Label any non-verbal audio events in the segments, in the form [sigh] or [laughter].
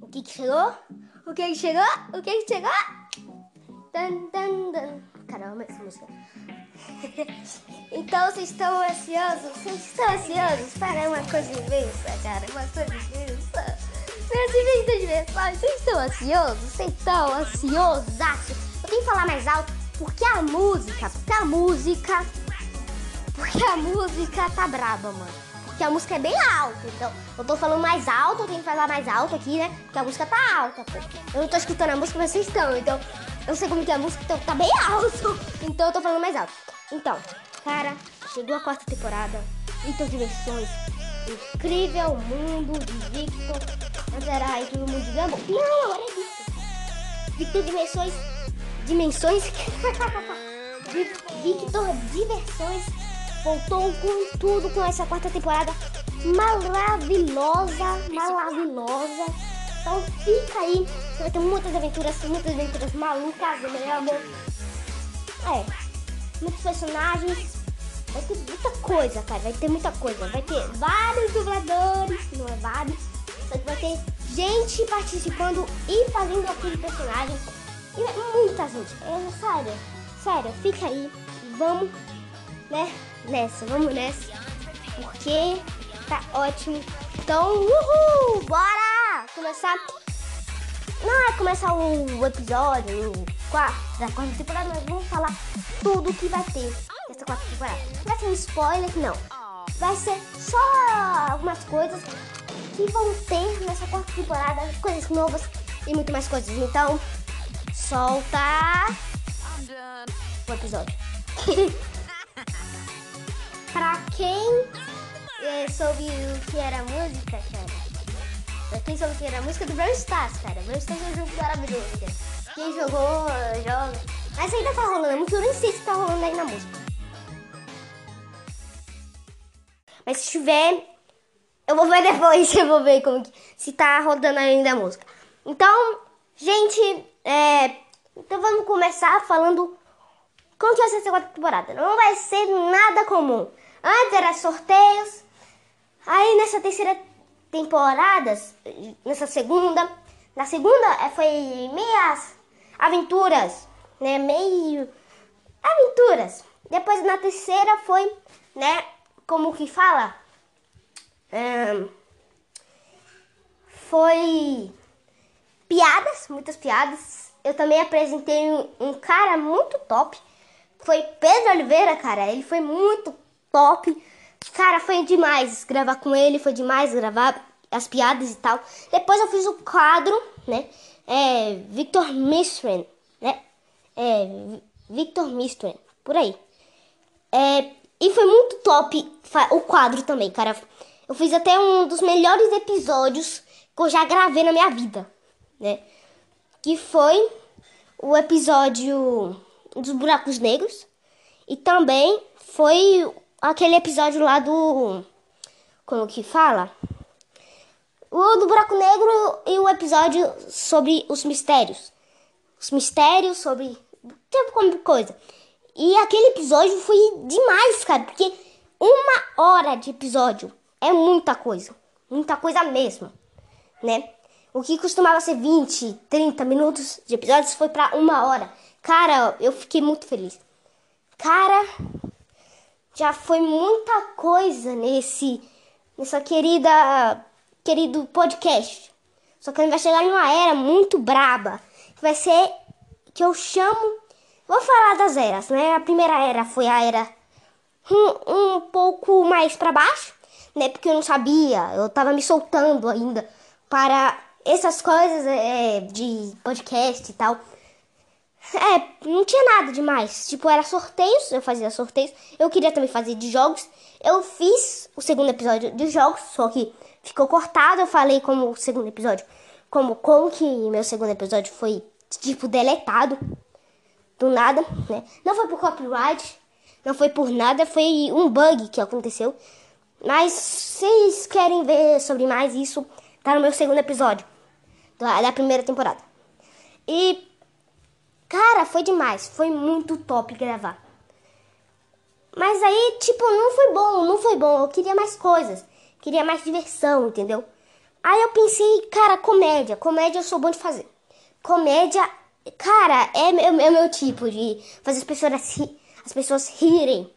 O que que chegou? O que que chegou? O que que chegou? Dan, dan, dan. Caramba, essa música. [laughs] então, vocês estão ansiosos? Vocês estão ansiosos para uma coisa imensa, cara? Uma coisa imensa. Meus amigos de diversão, vocês estão ansiosos? Vocês estão ansiosos? Eu tenho que falar mais alto porque a música, porque a música, porque a música tá braba, mano. Porque a música é bem alta, então eu tô falando mais alto, eu tenho que falar mais alto aqui, né? Porque a música tá alta, pô. Eu não tô escutando a música, vocês estão, então eu sei como que é a música, então tá bem alto. [laughs] Então eu tô falando mais alto. Então, cara, chegou a quarta temporada, Victor Diversões, incrível mundo de Victor. Mas era todo mundo de. Não, agora é Victor. Victor Dimensões, dimensões, [laughs] Victor Diversões voltou com tudo com essa quarta temporada maravilhosa, maravilhosa. Então fica aí, vai ter muitas aventuras, muitas aventuras malucas mesmo. É, muitos personagens, vai ter muita coisa, cara, vai ter muita coisa. Vai ter vários dubladores, não é vários, só que vai ter gente participando e fazendo aquele personagem. E muita gente, é sério, sério, fica aí, vamos, né? nessa, vamos nessa. Porque tá ótimo. Então, uhul! Bora começar. Não é começar o episódio quarto, da quarta temporada, mas vamos falar tudo que vai ter nessa quarta temporada. Não vai ser spoiler, não. Vai ser só algumas coisas que vão ter nessa quarta temporada, coisas novas e muito mais coisas. Então, solta o episódio. [laughs] Pra quem é, soube o que era música, cara. Pra quem soube o que era música do Brawl Stars, cara. Brawl Stars é um jogo maravilhoso, cara. Quem jogou, joga. Mas ainda tá rolando, muito eu nem sei se tá rolando aí na música. Mas se tiver, eu vou ver depois, [laughs] eu vou ver como que, se tá rodando ainda a música. Então, gente, é, então vamos começar falando como que vai ser a segunda temporada. Não vai ser nada comum. Antes era sorteios. Aí nessa terceira temporada, nessa segunda, na segunda é, foi meias aventuras, né? Meio aventuras. Depois na terceira foi, né? Como que fala? Um, foi piadas, muitas piadas. Eu também apresentei um, um cara muito top. Foi Pedro Oliveira, cara. Ele foi muito top. Cara, foi demais gravar com ele, foi demais gravar as piadas e tal. Depois eu fiz o quadro, né? É, Victor Mistren, né? É, Victor Mistren, por aí. É, e foi muito top o quadro também, cara. Eu fiz até um dos melhores episódios que eu já gravei na minha vida, né? Que foi o episódio dos buracos negros. E também foi aquele episódio lá do. Como que fala? O do buraco negro e o episódio sobre os mistérios. Os mistérios sobre. Tipo como coisa. E aquele episódio foi demais, cara, porque uma hora de episódio é muita coisa. Muita coisa mesmo, né? O que costumava ser 20, 30 minutos de episódios foi para uma hora. Cara, eu fiquei muito feliz. Cara, já foi muita coisa nesse nessa querida querido podcast. Só que vai chegar em uma era muito braba, que vai ser que eu chamo, vou falar das eras, né? A primeira era foi a era um, um pouco mais para baixo, né? Porque eu não sabia, eu tava me soltando ainda para essas coisas é, de podcast e tal. É, não tinha nada demais. Tipo, era sorteios, eu fazia sorteios. Eu queria também fazer de jogos. Eu fiz o segundo episódio de jogos, só que ficou cortado. Eu falei como o segundo episódio, como como que meu segundo episódio foi tipo deletado do nada, né? Não foi por copyright, não foi por nada, foi um bug que aconteceu. Mas vocês querem ver sobre mais isso, tá no meu segundo episódio da primeira temporada. E Cara, foi demais. Foi muito top gravar. Mas aí, tipo, não foi bom, não foi bom. Eu queria mais coisas. Queria mais diversão, entendeu? Aí eu pensei, cara, comédia. Comédia eu sou bom de fazer. Comédia, cara, é meu, é meu tipo de fazer as pessoas, as pessoas rirem.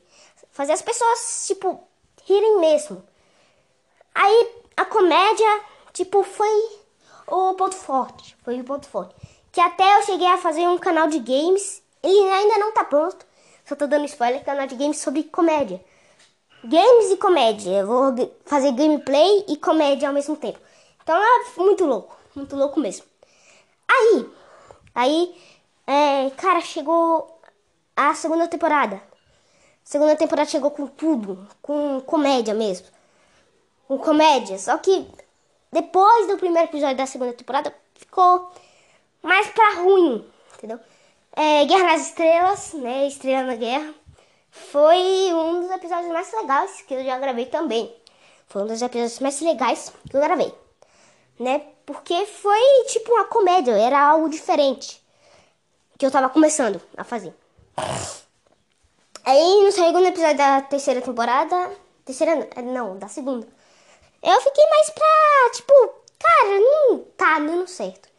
Fazer as pessoas, tipo, rirem mesmo. Aí a comédia, tipo, foi o ponto forte. Foi o ponto forte. Que até eu cheguei a fazer um canal de games. Ele ainda não tá pronto. Só tô dando spoiler, canal de games sobre comédia. Games e comédia. Eu vou fazer gameplay e comédia ao mesmo tempo. Então é muito louco. Muito louco mesmo. Aí, aí, é, cara, chegou a segunda temporada. Segunda temporada chegou com tudo, com comédia mesmo. Com comédia. Só que depois do primeiro episódio da segunda temporada ficou mais pra ruim, entendeu? É, Guerra nas Estrelas, né? Estrela na Guerra. Foi um dos episódios mais legais que eu já gravei também. Foi um dos episódios mais legais que eu gravei né? Porque foi tipo uma comédia, era algo diferente que eu tava começando a fazer. Aí no segundo episódio da terceira temporada, terceira não, da segunda, eu fiquei mais pra, tipo, cara, não tá dando certo.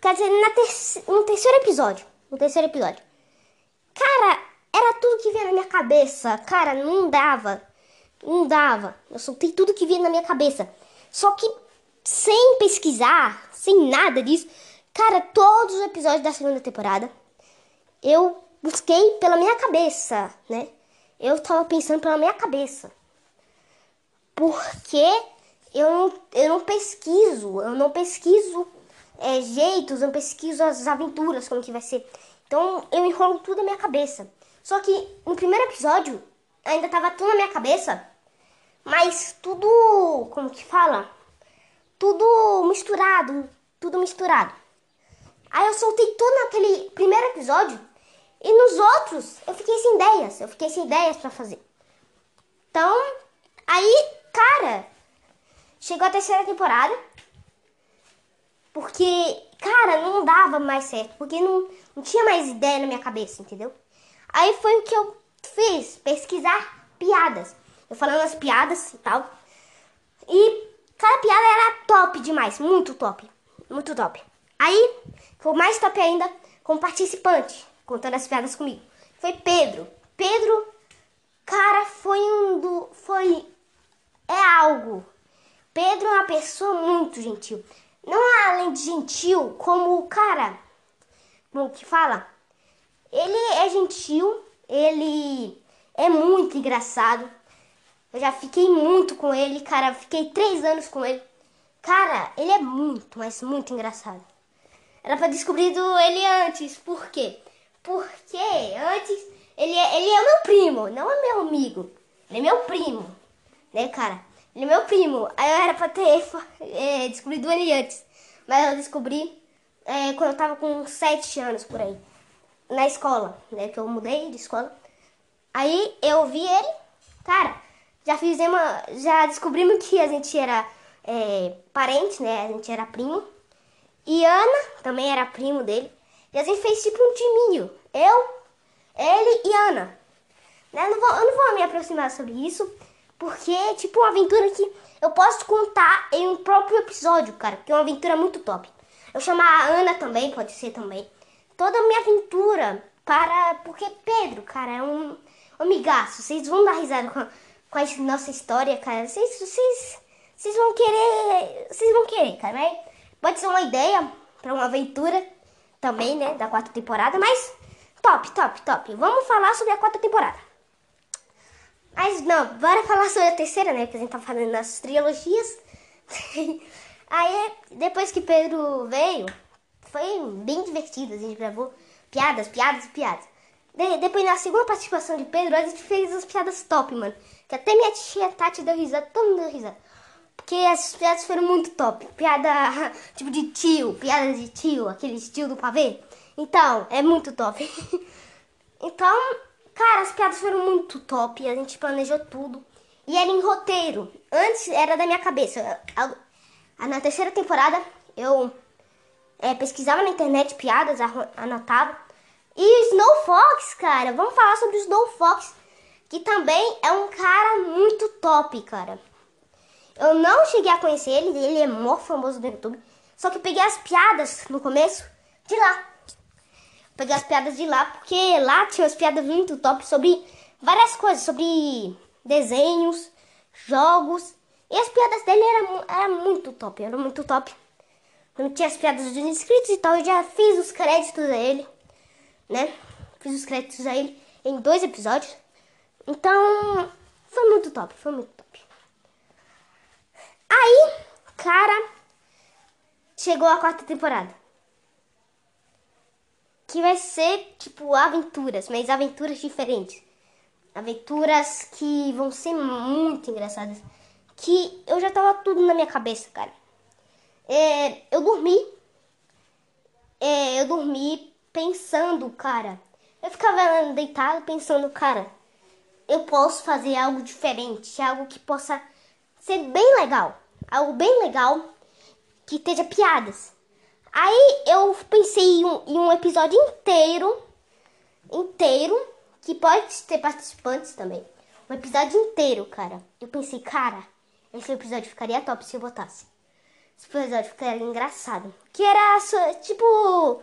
Quer dizer, na ter no terceiro episódio, no terceiro episódio, cara, era tudo que vinha na minha cabeça, cara, não dava, não dava. Eu soltei tudo que vinha na minha cabeça. Só que sem pesquisar, sem nada disso, cara, todos os episódios da segunda temporada eu busquei pela minha cabeça, né? Eu tava pensando pela minha cabeça. Porque eu não, eu não pesquiso, eu não pesquiso é, jeitos, eu pesquiso as aventuras, como que vai ser. Então eu enrolo tudo na minha cabeça. Só que no primeiro episódio ainda tava tudo na minha cabeça, mas tudo, como que fala? tudo misturado, tudo misturado. Aí eu soltei tudo naquele primeiro episódio e nos outros eu fiquei sem ideias, eu fiquei sem ideias para fazer. Então, aí, cara, chegou a terceira temporada, porque, cara, não dava mais certo, porque não, não tinha mais ideia na minha cabeça, entendeu? Aí foi o que eu fiz, pesquisar piadas. Eu falando as piadas e tal. E Cada piada era top demais, muito top, muito top. Aí, foi mais top ainda com participante, contando as piadas comigo. Foi Pedro. Pedro, cara, foi um do. Foi. É algo. Pedro é uma pessoa muito gentil. Não além de gentil, como o cara. Como que fala? Ele é gentil, ele é muito engraçado. Eu já fiquei muito com ele, cara. Fiquei três anos com ele. Cara, ele é muito, mas muito engraçado. Era pra descobrir ele antes. Por quê? Porque antes ele é, ele é meu primo, não é meu amigo. Ele é meu primo, né, cara? Ele é meu primo. Aí eu era pra ter [laughs] é, descobrido ele antes. Mas eu descobri é, quando eu tava com sete anos por aí. Na escola, né? Que eu mudei de escola. Aí eu vi ele, cara já fizemos, já descobrimos que a gente era é, parente, né? A gente era primo. E Ana também era primo dele. E a gente fez tipo um timinho. Eu, ele e Ana. Né? Não vou, eu não vou me aproximar sobre isso, porque é tipo uma aventura que eu posso contar em um próprio episódio, cara. Que é uma aventura muito top. Eu chamar a Ana também, pode ser também. Toda a minha aventura para. Porque Pedro, cara, é um, um amigaço. Vocês vão dar risada com com a nossa história, cara, vocês, vocês, vocês vão querer, vocês vão querer, cara, né? Pode ser uma ideia para uma aventura também, né, da quarta temporada, mas top, top, top. Vamos falar sobre a quarta temporada. Mas não, bora falar sobre a terceira, né, que a gente tá falando das trilogias. [laughs] Aí, depois que Pedro veio, foi bem divertido, a gente gravou piadas, piadas, piadas. De, depois, na segunda participação de Pedro, a gente fez as piadas top, mano. Que até minha tia Tati deu risada, todo mundo deu risada. Porque as piadas foram muito top. Piada [laughs] tipo de tio, piada de tio, aquele tio do pavê. Então, é muito top. [laughs] então, cara, as piadas foram muito top. A gente planejou tudo. E era em roteiro. Antes era da minha cabeça. Na terceira temporada, eu é, pesquisava na internet piadas, anotava. E Snow Fox, cara, vamos falar sobre o Snow Fox que também é um cara muito top, cara. Eu não cheguei a conhecer ele, ele é mó famoso no YouTube. Só que peguei as piadas no começo de lá. Peguei as piadas de lá, porque lá tinha as piadas muito top sobre várias coisas, sobre desenhos, jogos. E as piadas dele eram era muito top, era muito top. Não tinha as piadas dos inscritos e tal, eu já fiz os créditos a ele, né? Fiz os créditos a ele em dois episódios. Então, foi muito top, foi muito top. Aí, cara, chegou a quarta temporada. Que vai ser, tipo, aventuras, mas aventuras diferentes. Aventuras que vão ser muito engraçadas. Que eu já tava tudo na minha cabeça, cara. É, eu dormi. É, eu dormi pensando, cara. Eu ficava deitado pensando, cara, eu posso fazer algo diferente, algo que possa ser bem legal. Algo bem legal que esteja piadas. Aí eu pensei em um, em um episódio inteiro, inteiro, que pode ter participantes também. Um episódio inteiro, cara. Eu pensei, cara, esse episódio ficaria top se eu botasse. Esse episódio ficaria engraçado. Que era tipo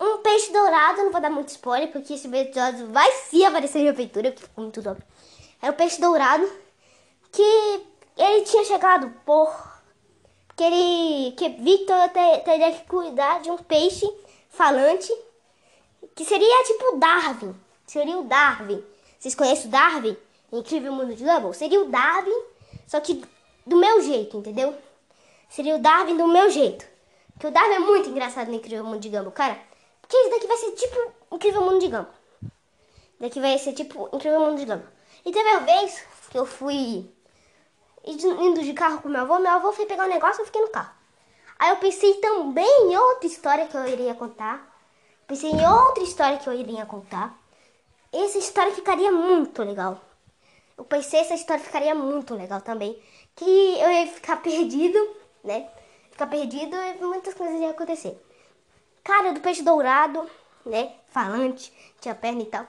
um peixe dourado, não vou dar muito spoiler, porque esse episódio vai sim aparecer em aventura, que ficou muito top. Era o peixe dourado que ele tinha chegado por que ele que Victor teria que cuidar de um peixe falante que seria tipo Darwin. Seria o Darwin. Vocês conhecem o Darwin? Incrível Mundo de Gumball? Seria o Darwin, só que do meu jeito, entendeu? Seria o Darwin do meu jeito. Porque o Darwin é muito engraçado no Incrível Mundo de Gumball, cara. Porque isso daqui vai ser tipo Incrível Mundo de Gumball. Daqui vai ser tipo Incrível Mundo de Gumball. E teve uma vez que eu fui indo de carro com meu avô, meu avô foi pegar um negócio e eu fiquei no carro. Aí eu pensei também em outra história que eu iria contar. Pensei em outra história que eu iria contar. Essa história ficaria muito legal. Eu pensei essa história ficaria muito legal também. Que eu ia ficar [laughs] perdido, né? Ficar perdido e muitas coisas iam acontecer. Cara do peixe dourado, né? Falante, tinha perna e tal.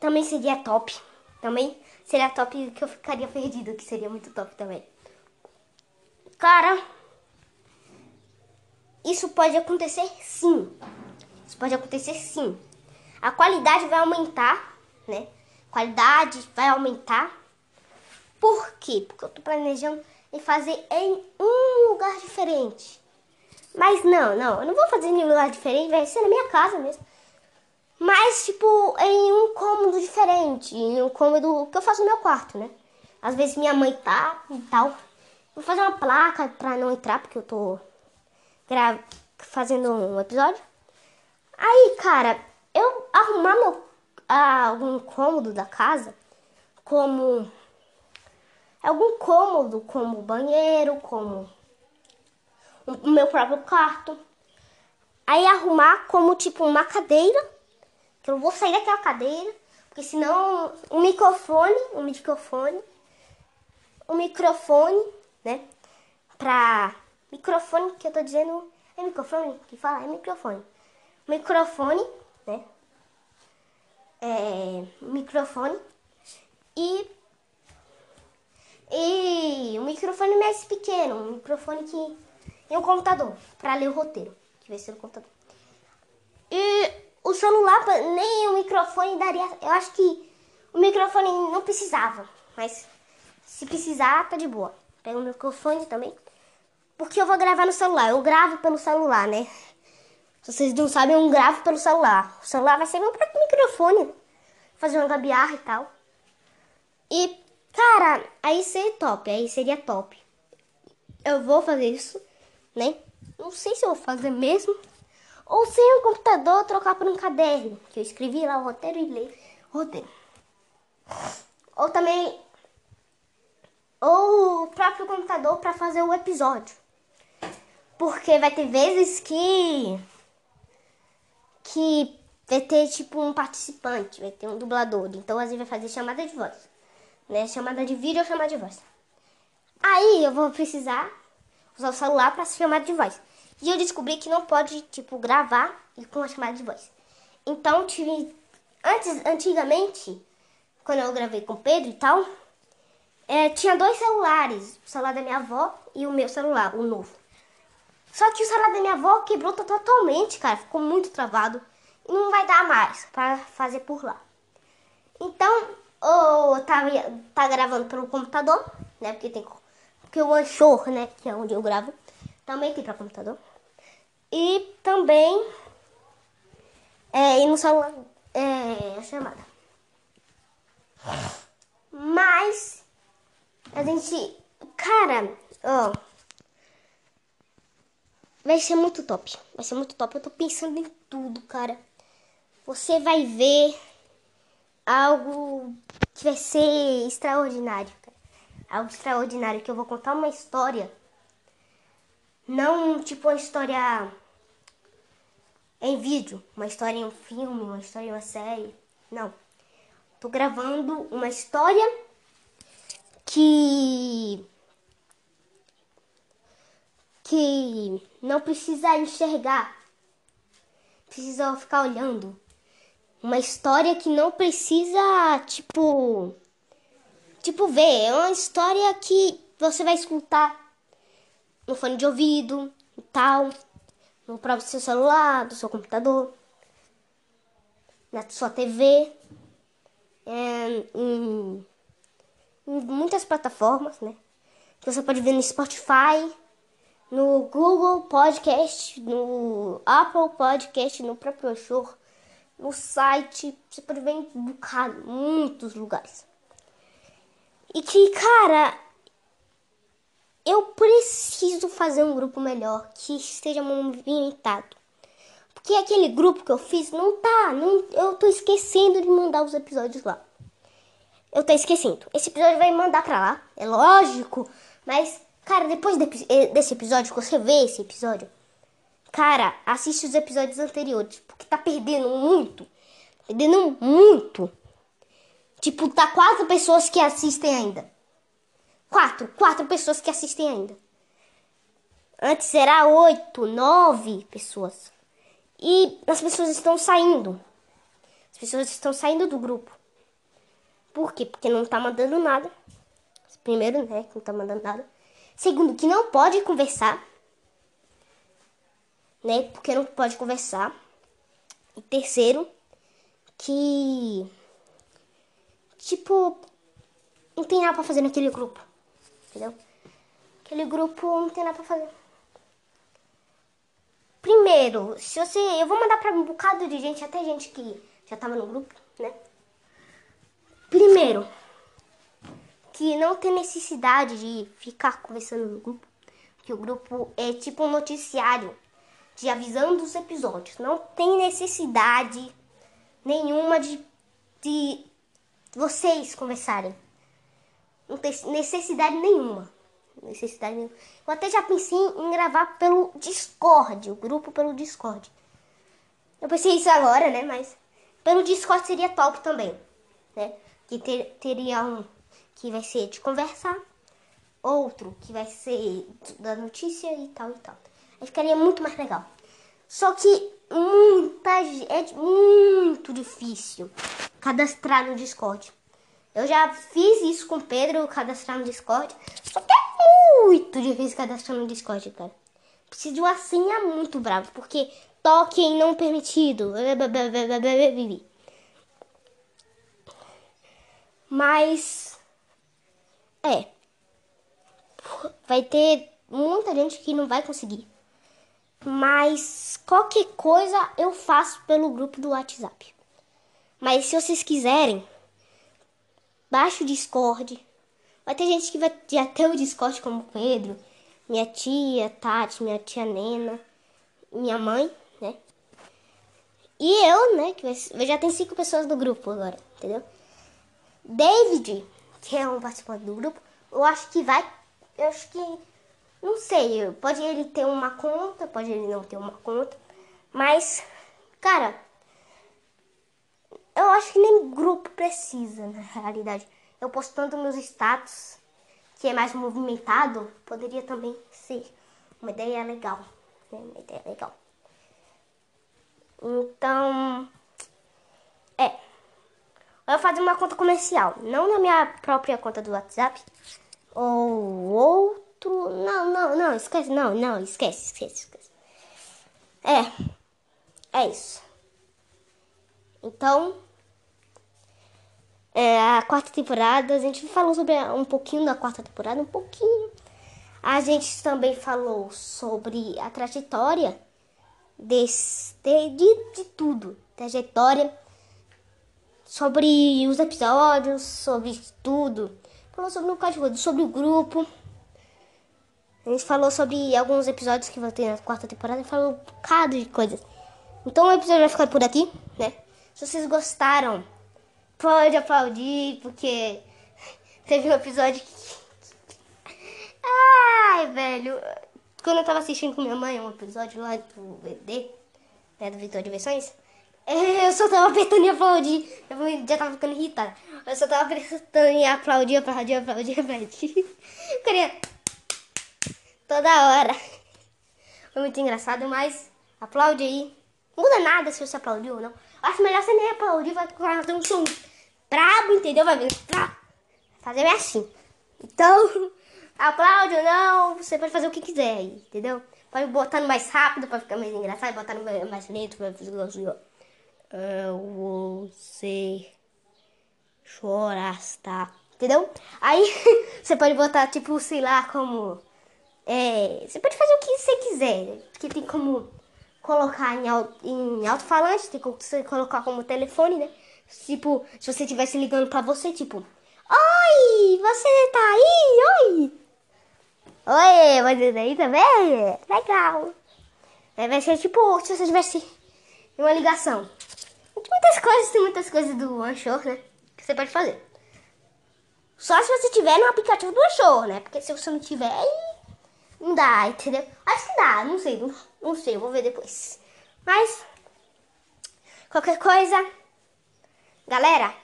Também seria top. Também seria top que eu ficaria perdido, que seria muito top também. Cara, isso pode acontecer sim. Isso pode acontecer sim. A qualidade vai aumentar, né? A qualidade vai aumentar. Por quê? Porque eu tô planejando em fazer em um lugar diferente. Mas não, não, eu não vou fazer em um lugar diferente, vai ser na minha casa mesmo. Mas, tipo, em um cômodo diferente. Em um cômodo que eu faço no meu quarto, né? Às vezes minha mãe tá e tal. Vou fazer uma placa pra não entrar, porque eu tô gra fazendo um episódio. Aí, cara, eu arrumar meu, ah, algum cômodo da casa, como algum cômodo, como banheiro, como o meu próprio quarto. Aí arrumar como tipo uma cadeira que eu vou sair daquela cadeira, porque senão um microfone, um microfone, um microfone, né? Pra microfone que eu tô dizendo é microfone que fala é microfone, microfone, né? É, microfone e e um microfone mais pequeno, um microfone que e um computador para ler o roteiro, que vai ser o computador. E o celular, nem o microfone daria. Eu acho que o microfone não precisava, mas se precisar, tá de boa. Pega o microfone também. Porque eu vou gravar no celular. Eu gravo pelo celular, né? Se vocês não sabem, eu gravo pelo celular. O celular vai ser meu próprio microfone. Fazer uma gambiarra e tal. E, cara, aí seria top. Aí seria top. Eu vou fazer isso, né? Não sei se eu vou fazer mesmo. Ou sem o computador, trocar por um caderno, que eu escrevi lá o roteiro e li roteiro. Ou também ou o próprio computador para fazer o episódio. Porque vai ter vezes que que vai ter tipo um participante, vai ter um dublador, então às vezes vai fazer chamada de voz, né? Chamada de vídeo ou chamada de voz. Aí eu vou precisar usar o celular para chamada de voz. E eu descobri que não pode, tipo, gravar com a chamada de voz. Então, tive. Antes, antigamente, quando eu gravei com o Pedro e tal, é, tinha dois celulares, o celular da minha avó e o meu celular, o novo. Só que o celular da minha avó quebrou totalmente, cara, ficou muito travado e não vai dar mais para fazer por lá. Então, ou tá, tá gravando pelo computador, né? Porque tem porque o Anchor, né, que é onde eu gravo, também tem para computador. E também é, e no celular é, chamada. Mas a gente, cara, ó, vai ser muito top. Vai ser muito top. Eu tô pensando em tudo, cara. Você vai ver algo que vai ser extraordinário, cara. Algo extraordinário que eu vou contar uma história. Não tipo uma história em vídeo, uma história em um filme, uma história em uma série. Não. Tô gravando uma história que que não precisa enxergar, precisa ficar olhando. Uma história que não precisa, tipo, tipo ver, é uma história que você vai escutar no fone de ouvido e tal, no próprio seu celular, do seu computador, na sua TV, é, em em muitas plataformas, né? Que você pode ver no Spotify, no Google Podcast, no Apple Podcast, no próprio show, no site. Você pode ver em bocado, muitos lugares. E que, cara, eu preciso fazer um grupo melhor, que esteja movimentado. Porque aquele grupo que eu fiz não tá, não, eu tô esquecendo de mandar os episódios lá eu tô esquecendo. Esse episódio vai mandar pra lá, é lógico. Mas, cara, depois eh, desse episódio, que você vê esse episódio, cara, assiste os episódios anteriores, porque tá perdendo muito. Perdendo muito. Tipo, tá quatro pessoas que assistem ainda. Quatro, quatro pessoas que assistem ainda. Antes era oito, nove pessoas. E as pessoas estão saindo. As pessoas estão saindo do grupo. Por quê? Porque não tá mandando nada. Primeiro, né, que não tá mandando nada. Segundo, que não pode conversar. Né? Porque não pode conversar. E terceiro, que tipo não tem nada para fazer naquele grupo. Entendeu? Aquele grupo não tem nada para fazer. Primeiro, se você, eu vou mandar para um bocado de gente, até gente que já tava no grupo, né? Primeiro, que não tem necessidade de ficar conversando no grupo, que o grupo é tipo um noticiário de avisando os episódios. Não tem necessidade nenhuma de, de vocês conversarem. Não tem necessidade nenhuma. Necessidade nenhuma. Eu até já pensei em gravar pelo Discord, o grupo pelo Discord. Eu pensei isso agora, né? Mas pelo Discord seria top também, né? que ter, teria um que vai ser de conversar, outro que vai ser da notícia e tal e tal. Aí ficaria muito mais legal. Só que muita é muito difícil cadastrar no Discord. Eu já fiz isso com o Pedro, cadastrar no Discord. Só que é muito difícil cadastrar no Discord, cara. Preciso de uma senha muito brava, porque toque em não permitido. Mas é. Vai ter muita gente que não vai conseguir. Mas qualquer coisa eu faço pelo grupo do WhatsApp. Mas se vocês quiserem, baixa o Discord. Vai ter gente que vai já o Discord como Pedro, minha tia Tati, minha tia Nena, minha mãe, né? E eu, né? Que já tem cinco pessoas do grupo agora, entendeu? David, que é um participante do grupo, eu acho que vai. Eu acho que. Não sei, pode ele ter uma conta, pode ele não ter uma conta. Mas, cara, eu acho que nem grupo precisa, na realidade. Eu postando meus status, que é mais movimentado, poderia também ser uma ideia legal. Né? Uma ideia legal. Então, é. Eu fazer uma conta comercial. Não na minha própria conta do WhatsApp. Ou outro. Não, não, não, esquece. Não, não, esquece, esquece, esquece. É. É isso. Então. É, a quarta temporada, a gente falou sobre um pouquinho da quarta temporada, um pouquinho. A gente também falou sobre a trajetória desse, de, de, tudo. Trajetória sobre os episódios, sobre tudo. Falou sobre um código, sobre o grupo. A gente falou sobre alguns episódios que vão ter na quarta temporada. Falou um bocado de coisas. Então o episódio vai ficar por aqui, né? Se vocês gostaram, pode aplaudir, porque teve um episódio que. Ai, velho. Quando eu tava assistindo com minha mãe um episódio lá do VD, né, do Vitor Diversões, [laughs] eu só tava apertando e aplaudir. Eu já tava ficando irritada. Eu só tava apertando e aplaudir, aplaudir, aplaudir, aplaudir. [laughs] Queria toda hora. Foi muito engraçado, mas aplaude aí. Muda nada se você aplaudiu ou não. Acho melhor você nem aplaudir, vai fazer um som brabo, entendeu? Vai vir pra fazer assim. Então, [laughs] aplaude ou não, você pode fazer o que quiser aí, entendeu? Pode botar no mais rápido pra ficar mais engraçado, botar no mais lento pra fazer assim, ó. Você choraste, entendeu? Aí [laughs] você pode botar, tipo, sei lá, como. É, você pode fazer o que você quiser. Que tem como colocar em, em alto-falante, tem como você colocar como telefone, né? Tipo, se você estivesse ligando pra você, tipo, Oi, você tá aí? Oi! Oi, você tá aí também? Legal! Aí vai ser tipo, se você tivesse uma ligação. Muitas coisas, tem muitas coisas do Anchor, né? Que você pode fazer. Só se você tiver no aplicativo do Anchor, né? Porque se você não tiver, não dá, entendeu? Acho que dá, não sei, não, não sei, vou ver depois. Mas, qualquer coisa, galera,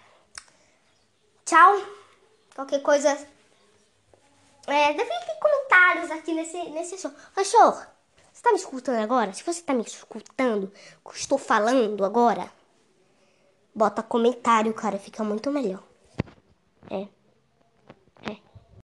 tchau. Qualquer coisa, é, deve ter comentários aqui nesse, nesse show. Cachorro, você tá me escutando agora? Se você tá me escutando, que eu estou falando agora, bota comentário, cara, fica muito melhor. É.